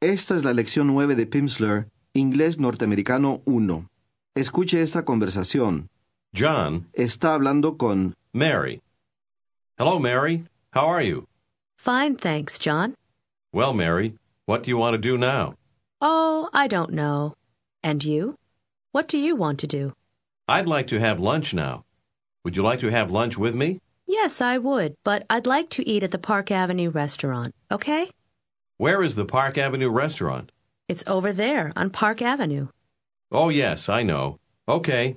Esta es la lección 9 de Pimsleur, Inglés Norteamericano 1. Escuche esta conversación. John, Está hablando con Mary. Hello, Mary. How are you? Fine, thanks, John. Well, Mary, what do you want to do now? Oh, I don't know. And you? What do you want to do? I'd like to have lunch now. Would you like to have lunch with me? Yes, I would, but I'd like to eat at the Park Avenue restaurant, okay? Where is the Park Avenue restaurant? It's over there on Park Avenue. Oh, yes, I know. Okay.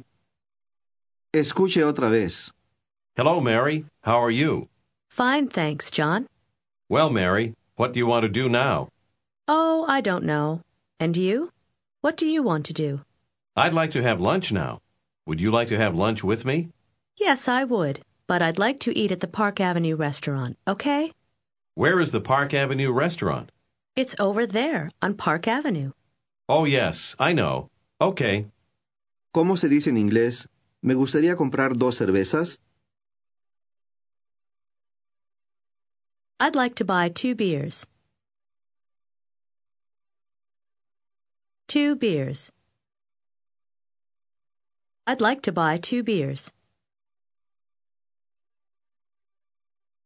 Escuche otra vez. Hello, Mary. How are you? Fine, thanks, John. Well, Mary, what do you want to do now? Oh, I don't know. And you? What do you want to do? I'd like to have lunch now. Would you like to have lunch with me? Yes, I would, but I'd like to eat at the Park Avenue restaurant, okay? Where is the Park Avenue restaurant? It's over there on Park Avenue. Oh, yes, I know. Okay. ¿Cómo se dice en inglés? Me gustaría comprar dos cervezas. I'd like to buy two beers. Two beers. I'd like to buy two beers.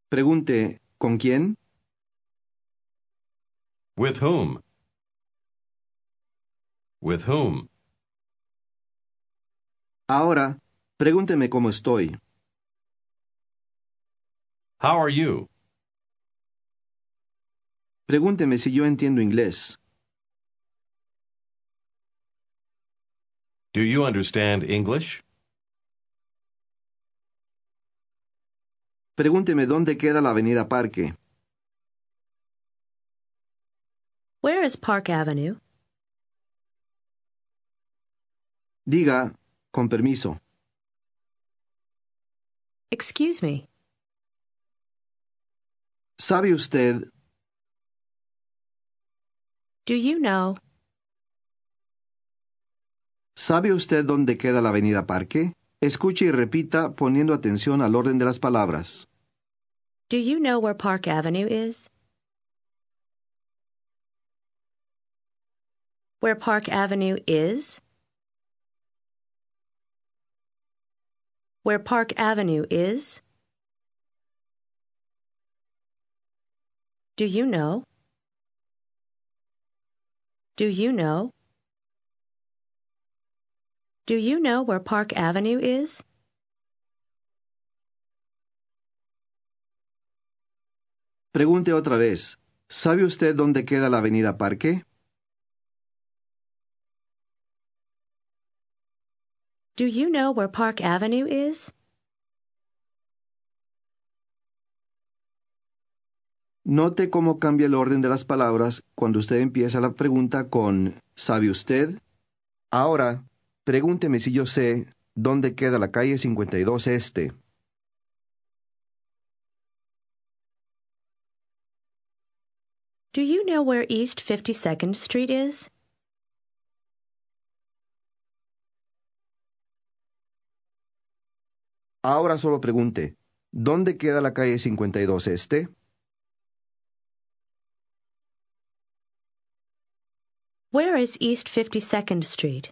Pregunte, ¿con quién? With whom? With whom? Ahora, pregúnteme cómo estoy. How are you? Pregúnteme si yo entiendo inglés. Do you understand English? Pregúnteme dónde queda la avenida Parque. Where is Park Avenue? Diga, con permiso. Excuse me. ¿Sabe usted? Do you know? ¿Sabe usted dónde queda la avenida Parque? Escuche y repita poniendo atención al orden de las palabras. Do you know where Park Avenue is? Where Park Avenue is? Where Park Avenue is? Do you know? Do you know? Do you know where Park Avenue is? Pregunte otra vez. ¿Sabe usted dónde queda la avenida Parque? Do you know where Park Avenue is? Note cómo cambia el orden de las palabras cuando usted empieza la pregunta con ¿sabe usted? Ahora, pregúnteme si yo sé dónde queda la calle 52 Este. Do you know where East 52nd Street is? Ahora solo pregunte, ¿dónde queda la calle 52 Este? Where is East 52nd Street?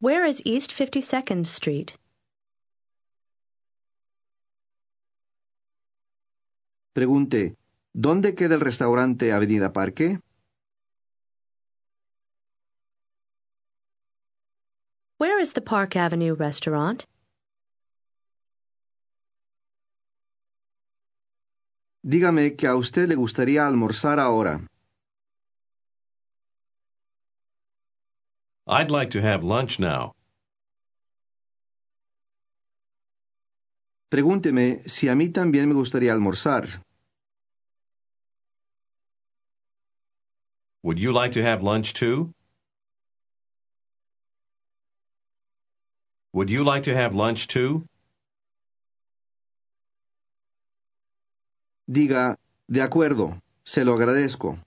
Where is East 52nd Street? Pregunte, ¿dónde queda el restaurante Avenida Parque? Where is the Park Avenue restaurant? Dígame que a usted le gustaría almorzar ahora. I'd like to have lunch now. Pregúnteme si a mí también me gustaría almorzar. Would you like to have lunch too? Would you like to have lunch too? Diga, de acuerdo, se lo agradezco.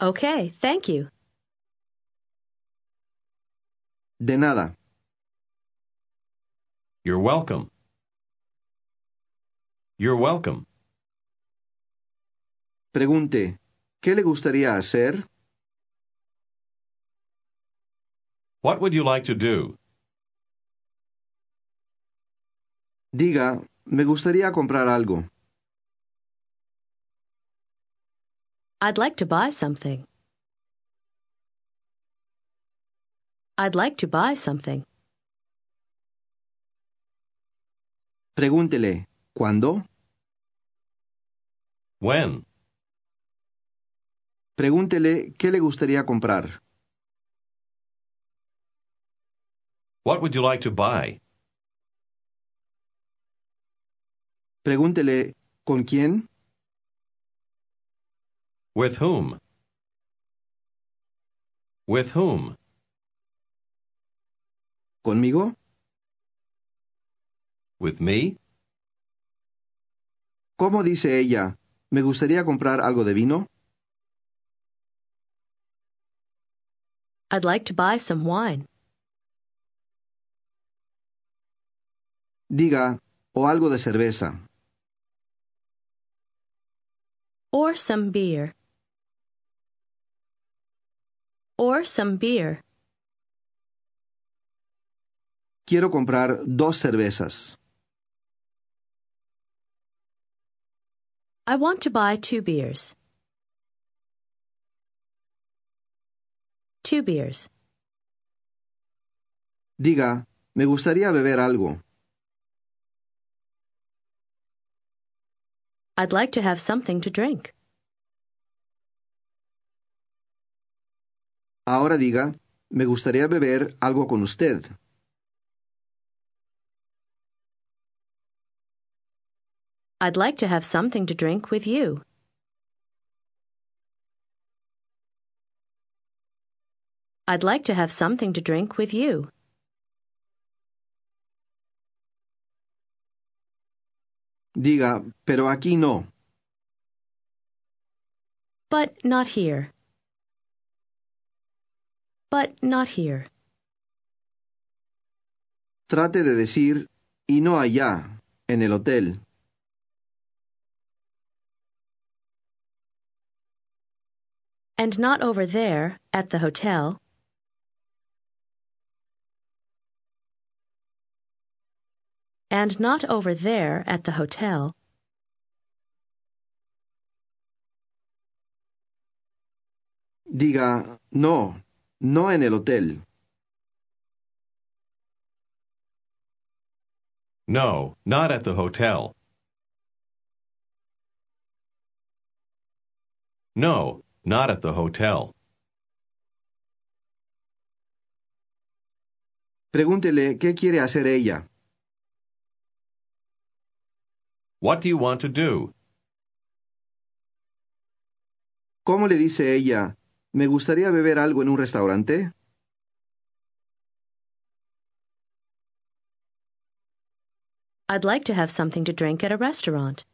Okay, thank you. De nada. You're welcome. You're welcome. Pregunte, ¿qué le gustaría hacer? What would you like to do? Diga, me gustaría comprar algo. I'd like to buy something. I'd like to buy something. Pregúntele, ¿cuándo? When? Pregúntele, ¿qué le gustaría comprar? What would you like to buy? Pregúntele, ¿con quién? With whom? With whom? ¿Conmigo? With me? ¿Cómo dice ella? ¿Me gustaría comprar algo de vino? I'd like to buy some wine. Diga, o algo de cerveza. Or some beer. Or some beer. Quiero comprar dos cervezas. I want to buy two beers. Two beers. Diga, me gustaría beber algo. I'd like to have something to drink. Ahora diga, me gustaría beber algo con usted. I'd like to have something to drink with you. I'd like to have something to drink with you. Diga, pero aquí no. But not here. But not here. Trate de decir, y no allá, en el hotel. And not over there, at the hotel. And not over there, at the hotel. Diga, no, no en el hotel. No, not at the hotel. No, not at the hotel. Pregúntele qué quiere hacer ella. What do you want to do? ¿Cómo le dice ella? ¿Me gustaría beber algo en un restaurante? I'd like to have something to drink at a restaurant.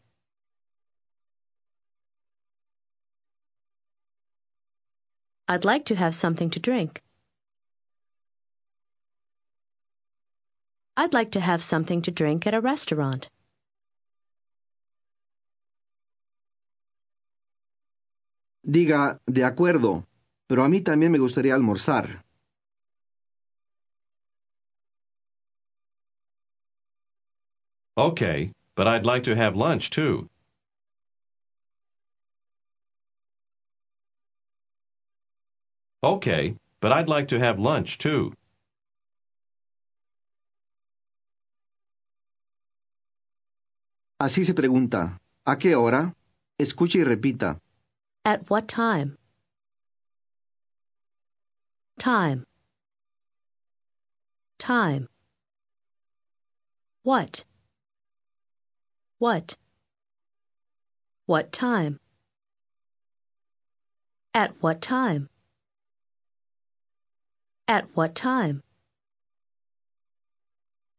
I'd like to have something to drink. I'd like to have something to drink at a restaurant. Diga, de acuerdo, pero a mí también me gustaría almorzar. Okay, but I'd like to have lunch too. Okay, but I'd like to have lunch too. Así se pregunta, ¿a qué hora? Escuche y repita. At what time? Time. Time. What? What? What time? At what time? At what time?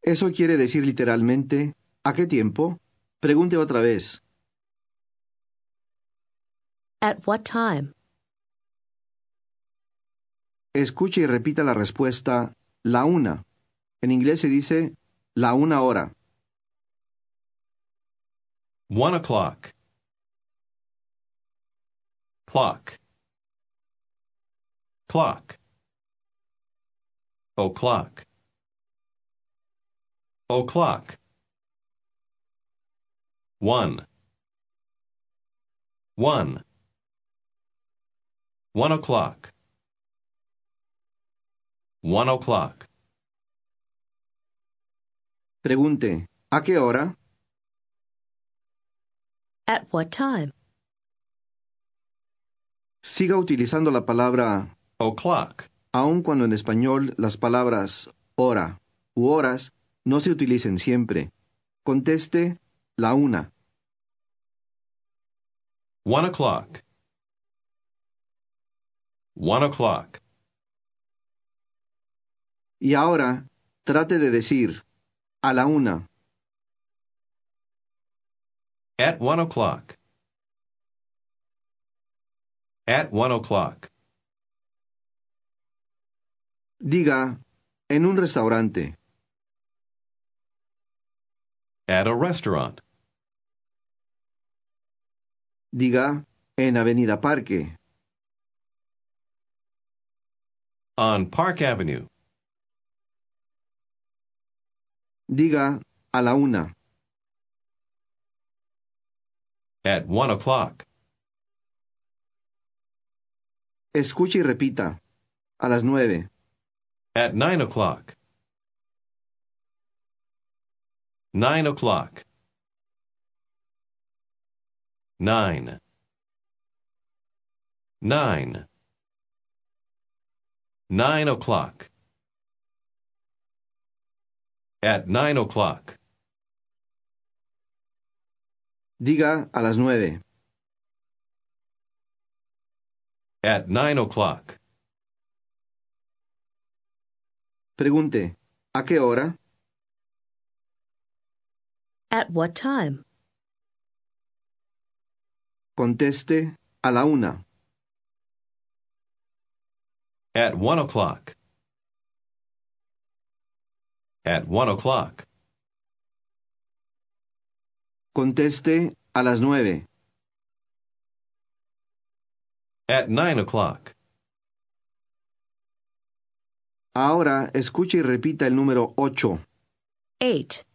Eso quiere decir literalmente, ¿a qué tiempo? Pregunte otra vez. At what time? Escuche y repita la respuesta, la una. En inglés se dice, la una hora. One o'clock. Clock. Clock. O'clock. O'clock. One. One. One o'clock. One o'clock. Pregunte, ¿a qué hora? At what time? Siga utilizando la palabra O'clock. aun cuando en español las palabras hora u horas no se utilicen siempre. Conteste la una. One o'clock. One o'clock. Y ahora trate de decir a la una. At one o'clock. At one o'clock. Diga en un restaurante. At a restaurant. Diga en Avenida Parque. On Park Avenue. Diga a la una. At one o'clock. Escuche y repita. A las nueve. At nine o'clock. Nine o'clock. Nine. Nine. Nine o'clock. At nine o'clock. Diga a las nueve. At nine o'clock. Pregunte, ¿a qué hora? At what time? Conteste a la una. At one o'clock. At one o'clock. Conteste a las nueve. At nine o'clock. Ahora escuche y repita el número ocho. Eight.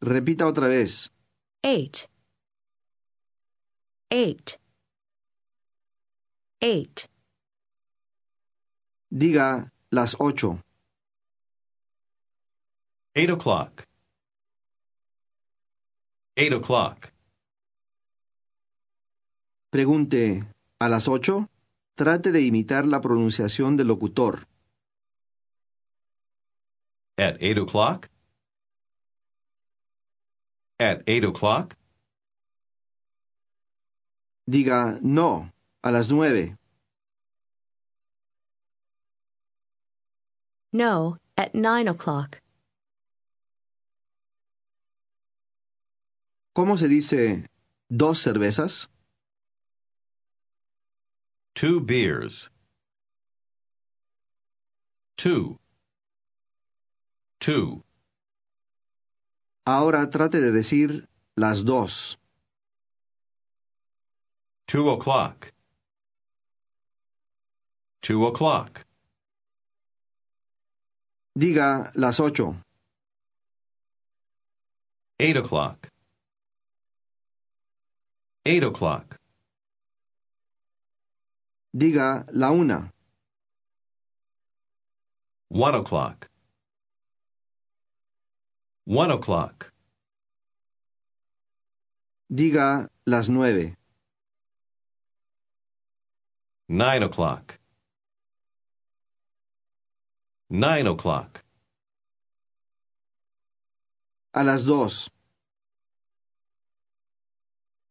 Repita otra vez. Eight. Eight. Eight. Diga las ocho. Eight o'clock. Eight o'clock. Pregunte, ¿a las ocho? Trate de imitar la pronunciación del locutor. At eight o'clock? At eight o'clock? Diga, no, a las nueve. No, at nine o'clock. ¿Cómo se dice dos cervezas? Two beers. Two. Two. Ahora trate de decir las dos. Two o'clock. Two o'clock. Diga las ocho. Eight o'clock. Eight o'clock. Diga la una. One o'clock. One o'clock. Diga las nueve. Nine o'clock. Nine o'clock. A las dos.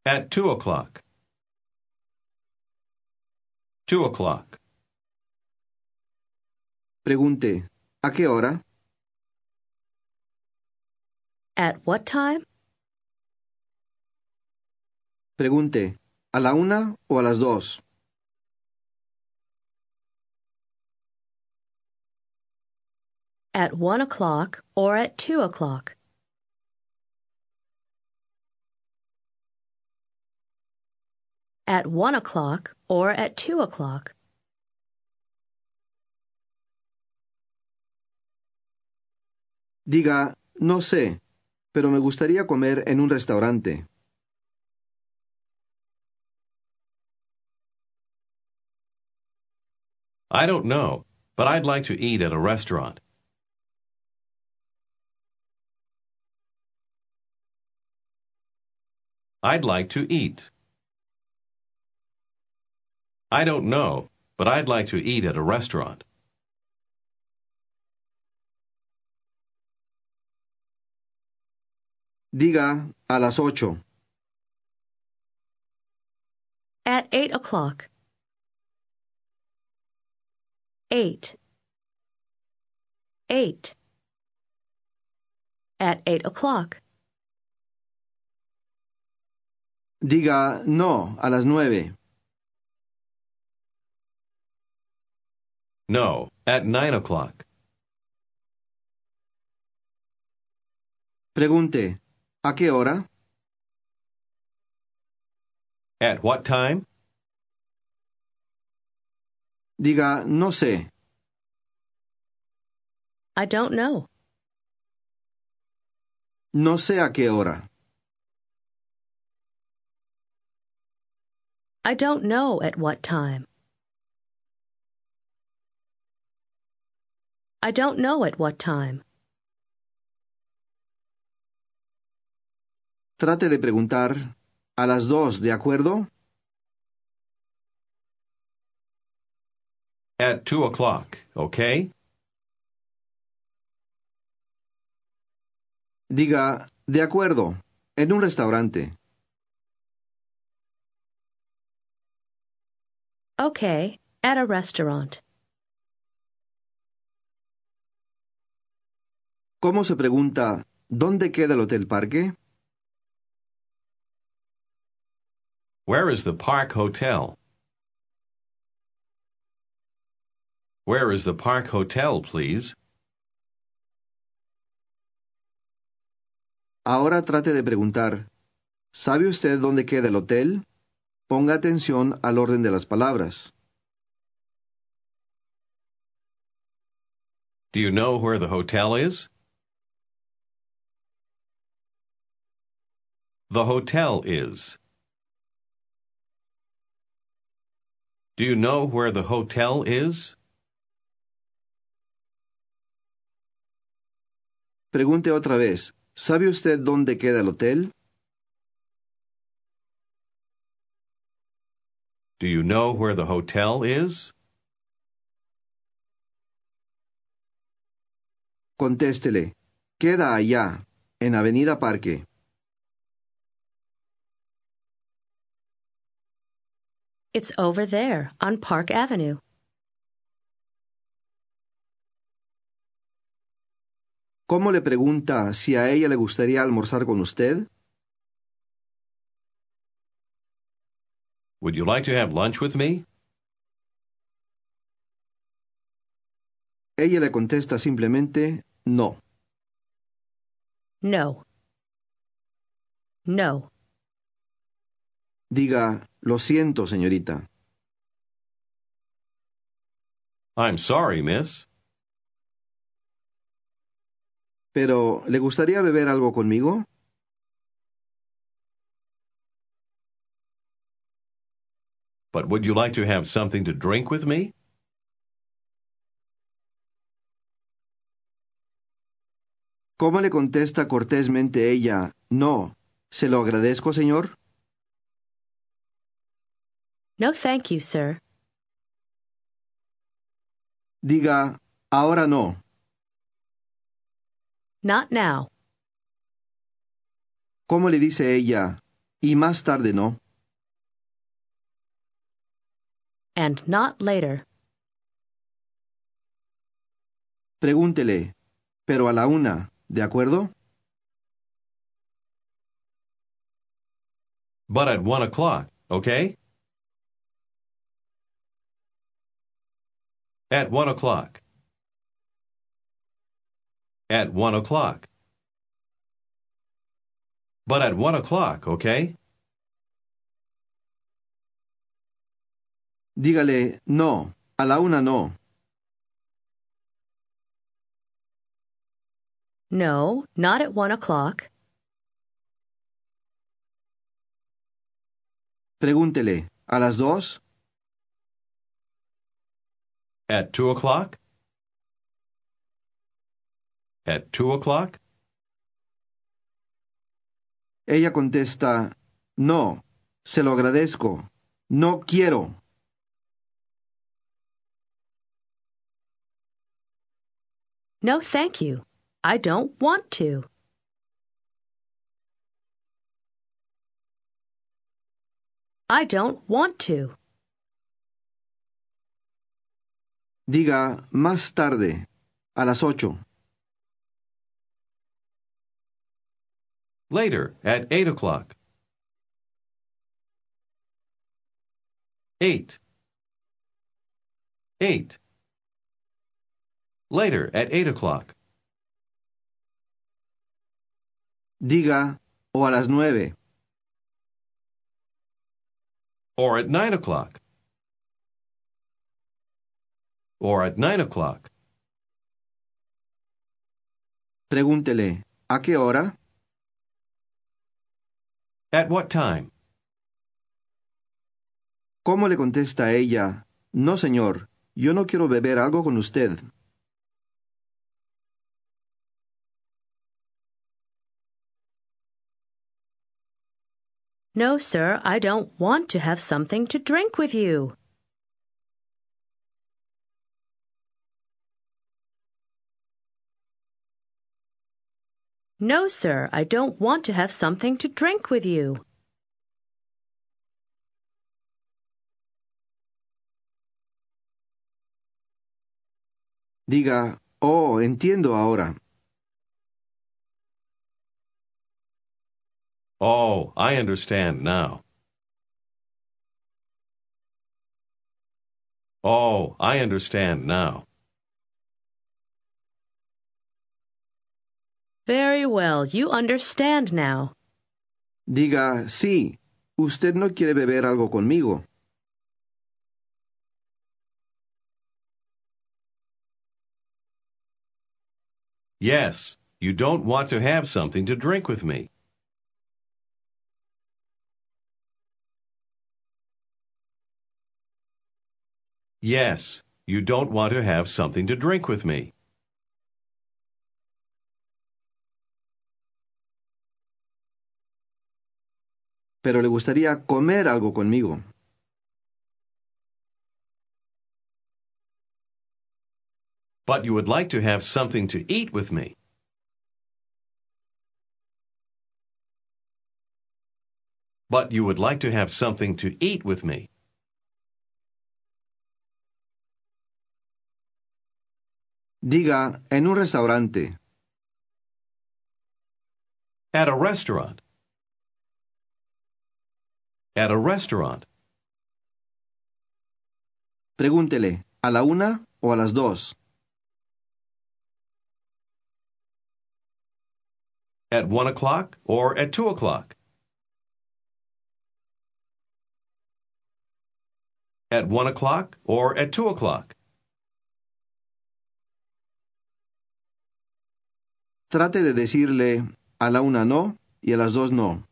At two o'clock. Two o'clock. Pregunte, ¿a qué hora? At what time? Pregunte, ¿a la una o a las dos? At one o'clock or at two o'clock? At one o'clock or at two o'clock? Diga, no sé, pero me gustaría comer en un restaurante. I don't know, but I'd like to eat at a restaurant. I'd like to eat. I don't know, but I'd like to eat at a restaurant. Diga, a las ocho. At eight o'clock. Eight. Eight. At eight o'clock. Diga, no, a las nueve. No, at nine o'clock. Pregunte, ¿a qué hora? At what time? Diga, no sé. I don't know. No sé a qué hora. I don't know at what time. I don't know at what time. Trate de preguntar, a las dos, ¿de acuerdo? At two o'clock, okay? Diga, de acuerdo, en un restaurante. Okay, at a restaurant. ¿Cómo se pregunta, ¿dónde queda el Hotel Parque? Where is the Park Hotel? Where is the Park Hotel, please? Ahora trate de preguntar, ¿sabe usted dónde queda el hotel? Ponga atención al orden de las palabras. Do you know where the hotel is? The hotel is. Do you know where the hotel is? Pregunte otra vez, ¿sabe usted dónde queda el hotel? Do you know where the hotel is? Contéstele, queda allá, en Avenida Parque. It's over there on Park Avenue. ¿Cómo le pregunta si a ella le gustaría almorzar con usted? Would you like to have lunch with me? Ella le contesta simplemente no. No. No. Diga, lo siento, señorita. I'm sorry, miss. Pero, ¿le gustaría beber algo conmigo? But would you like to have something to drink with me? ¿Cómo le contesta cortésmente ella? No. ¿Se lo agradezco, señor? No, thank you, sir. Diga, ahora no. Not now. ¿Cómo le dice ella? Y más tarde no. And not later. Pregúntele, pero a la una, ¿de acuerdo? But at one o'clock, okay? At one o'clock. At one o'clock. But at one o'clock, okay? Dígale, no, a la una no. No, not at one o'clock. Pregúntele, ¿a las dos? At two o'clock? At two o'clock? Ella contesta, no, se lo agradezco, no quiero. No, thank you. I don't want to. I don't want to. Diga, más tarde, a las ocho. Later, at eight o'clock. Eight. Eight. Later, at eight o'clock. Diga, o a las nueve. Or at nine o'clock. Or at nine o'clock. Pregúntele, ¿a qué hora? At what time? ¿Cómo le contesta ella? No, señor, yo no quiero beber algo con usted. No, sir, I don't want to have something to drink with you. No, sir, I don't want to have something to drink with you. Diga, oh, entiendo ahora. Oh, I understand now. Oh, I understand now. Very well, you understand now. Diga, sí, usted no quiere beber algo conmigo. Yes, you don't want to have something to drink with me. Yes, you don't want to have something to drink with me. Pero le gustaría comer algo conmigo. But you would like to have something to eat with me. But you would like to have something to eat with me. Diga, en un restaurante. At a restaurant. At a restaurant. Pregúntele, ¿a la una o a las dos? At one o'clock or at two o'clock? At one o'clock or at two o'clock? Trate de decirle, a la una no y a las dos no.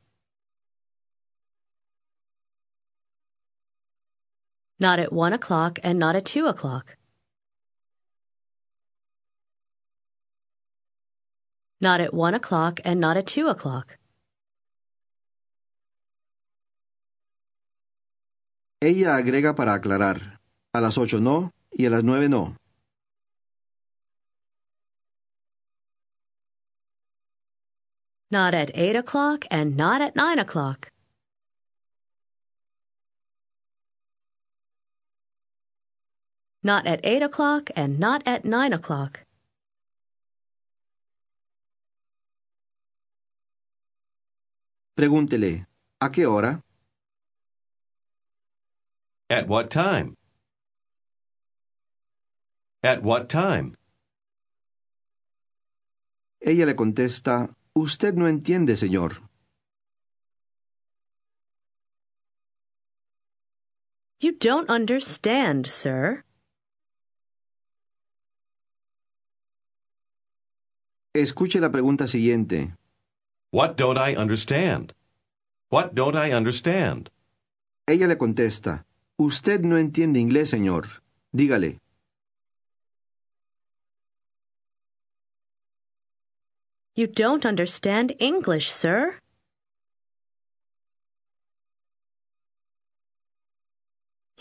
Not at one o'clock and not at two o'clock. Not at one o'clock and not at two o'clock. Ella agrega para aclarar, a las ocho no y a las nueve no. Not at eight o'clock and not at nine o'clock. Not at eight o'clock and not at nine o'clock. Pregúntele, ¿a qué hora? At what time? At what time? Ella le contesta, Usted no entiende, señor. You don't understand, sir. Escuche la pregunta siguiente. What don't I understand? What don't I understand? Ella le contesta, Usted no entiende inglés, señor. Dígale, You don't understand English, sir.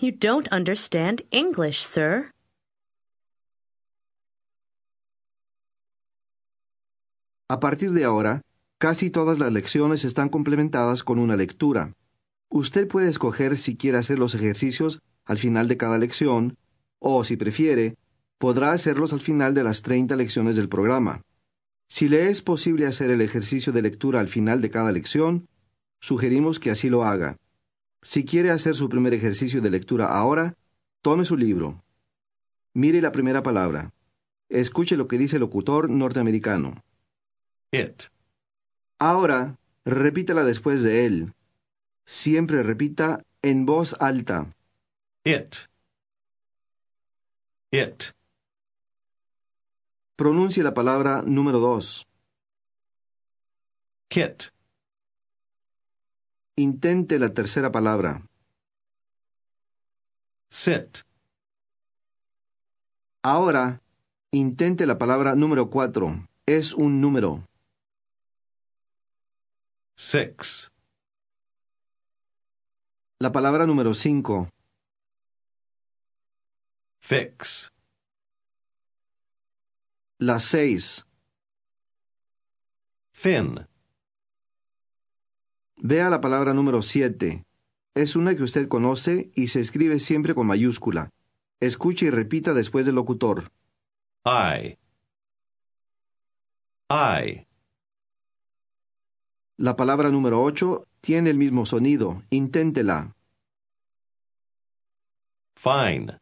You don't understand English, sir. a partir de ahora, casi todas las lecciones están complementadas con una lectura. Usted puede escoger si quiere hacer los ejercicios al final de cada lección, o, si prefiere, podrá hacerlos al final de las 30 lecciones del programa. Si le es posible hacer el ejercicio de lectura al final de cada lección, sugerimos que así lo haga. Si quiere hacer su primer ejercicio de lectura ahora, tome su libro. Mire la primera palabra. Escuche lo que dice el locutor norteamericano. It. Ahora, repítela después de él. Siempre repita en voz alta. It. It. Pronuncie la palabra número dos. Kit. Intente la tercera palabra. Sit. Ahora, intente la palabra número cuatro. Es un número. Six. La palabra número cinco. Fix. La seis. Fin. Vea la palabra número siete. Es una que usted conoce y se escribe siempre con mayúscula. Escuche y repita después del locutor. I. I. La palabra número ocho tiene el mismo sonido. Inténtela. Fine.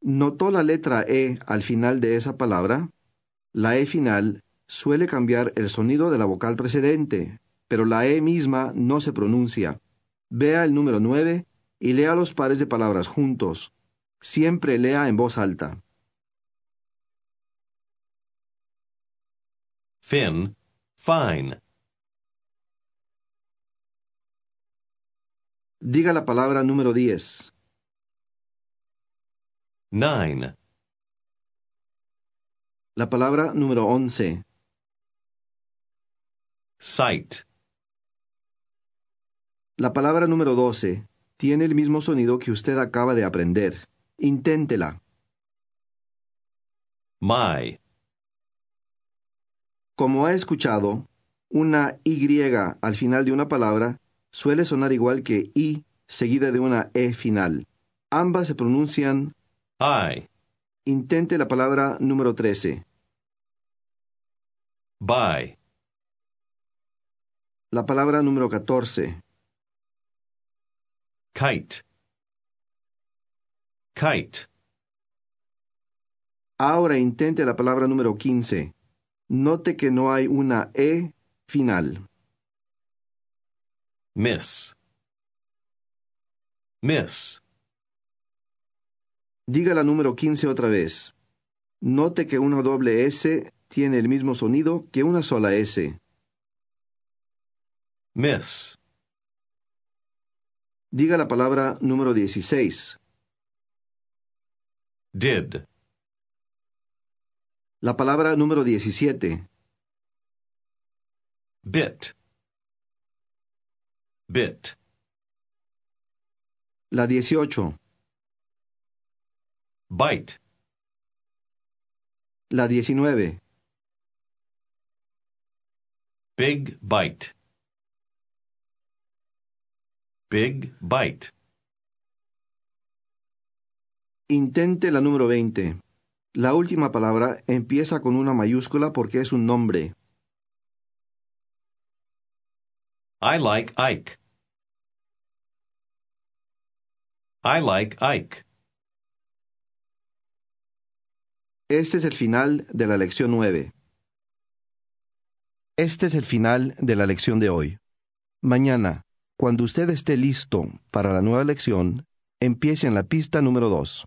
¿Notó la letra E al final de esa palabra? La E final suele cambiar el sonido de la vocal precedente, pero la E misma no se pronuncia. Vea el número 9 y lea los pares de palabras juntos. Siempre lea en voz alta. Fin. Fine. Diga la palabra número 10. Nine. La palabra número 11. Sight. La palabra número 12 tiene el mismo sonido que usted acaba de aprender. Inténtela. My. Como ha escuchado, una Y al final de una palabra suele sonar igual que I seguida de una E final. Ambas se pronuncian I. Intente la palabra número 13. By. La palabra número 14. Kite. Kite. Ahora intente la palabra número 15. Note que no hay una E final. Miss. Miss. Diga la número 15 otra vez. Note que una doble S tiene el mismo sonido que una sola S. Miss. Diga la palabra número 16. Did. La palabra número 17. Bit. Bit. La 18. Bite. La 19. Big bite. Big bite. Intente la número 20. La última palabra empieza con una mayúscula porque es un nombre. I like Ike. I like Ike. Este es el final de la lección 9. Este es el final de la lección de hoy. Mañana, cuando usted esté listo para la nueva lección, empiece en la pista número 2.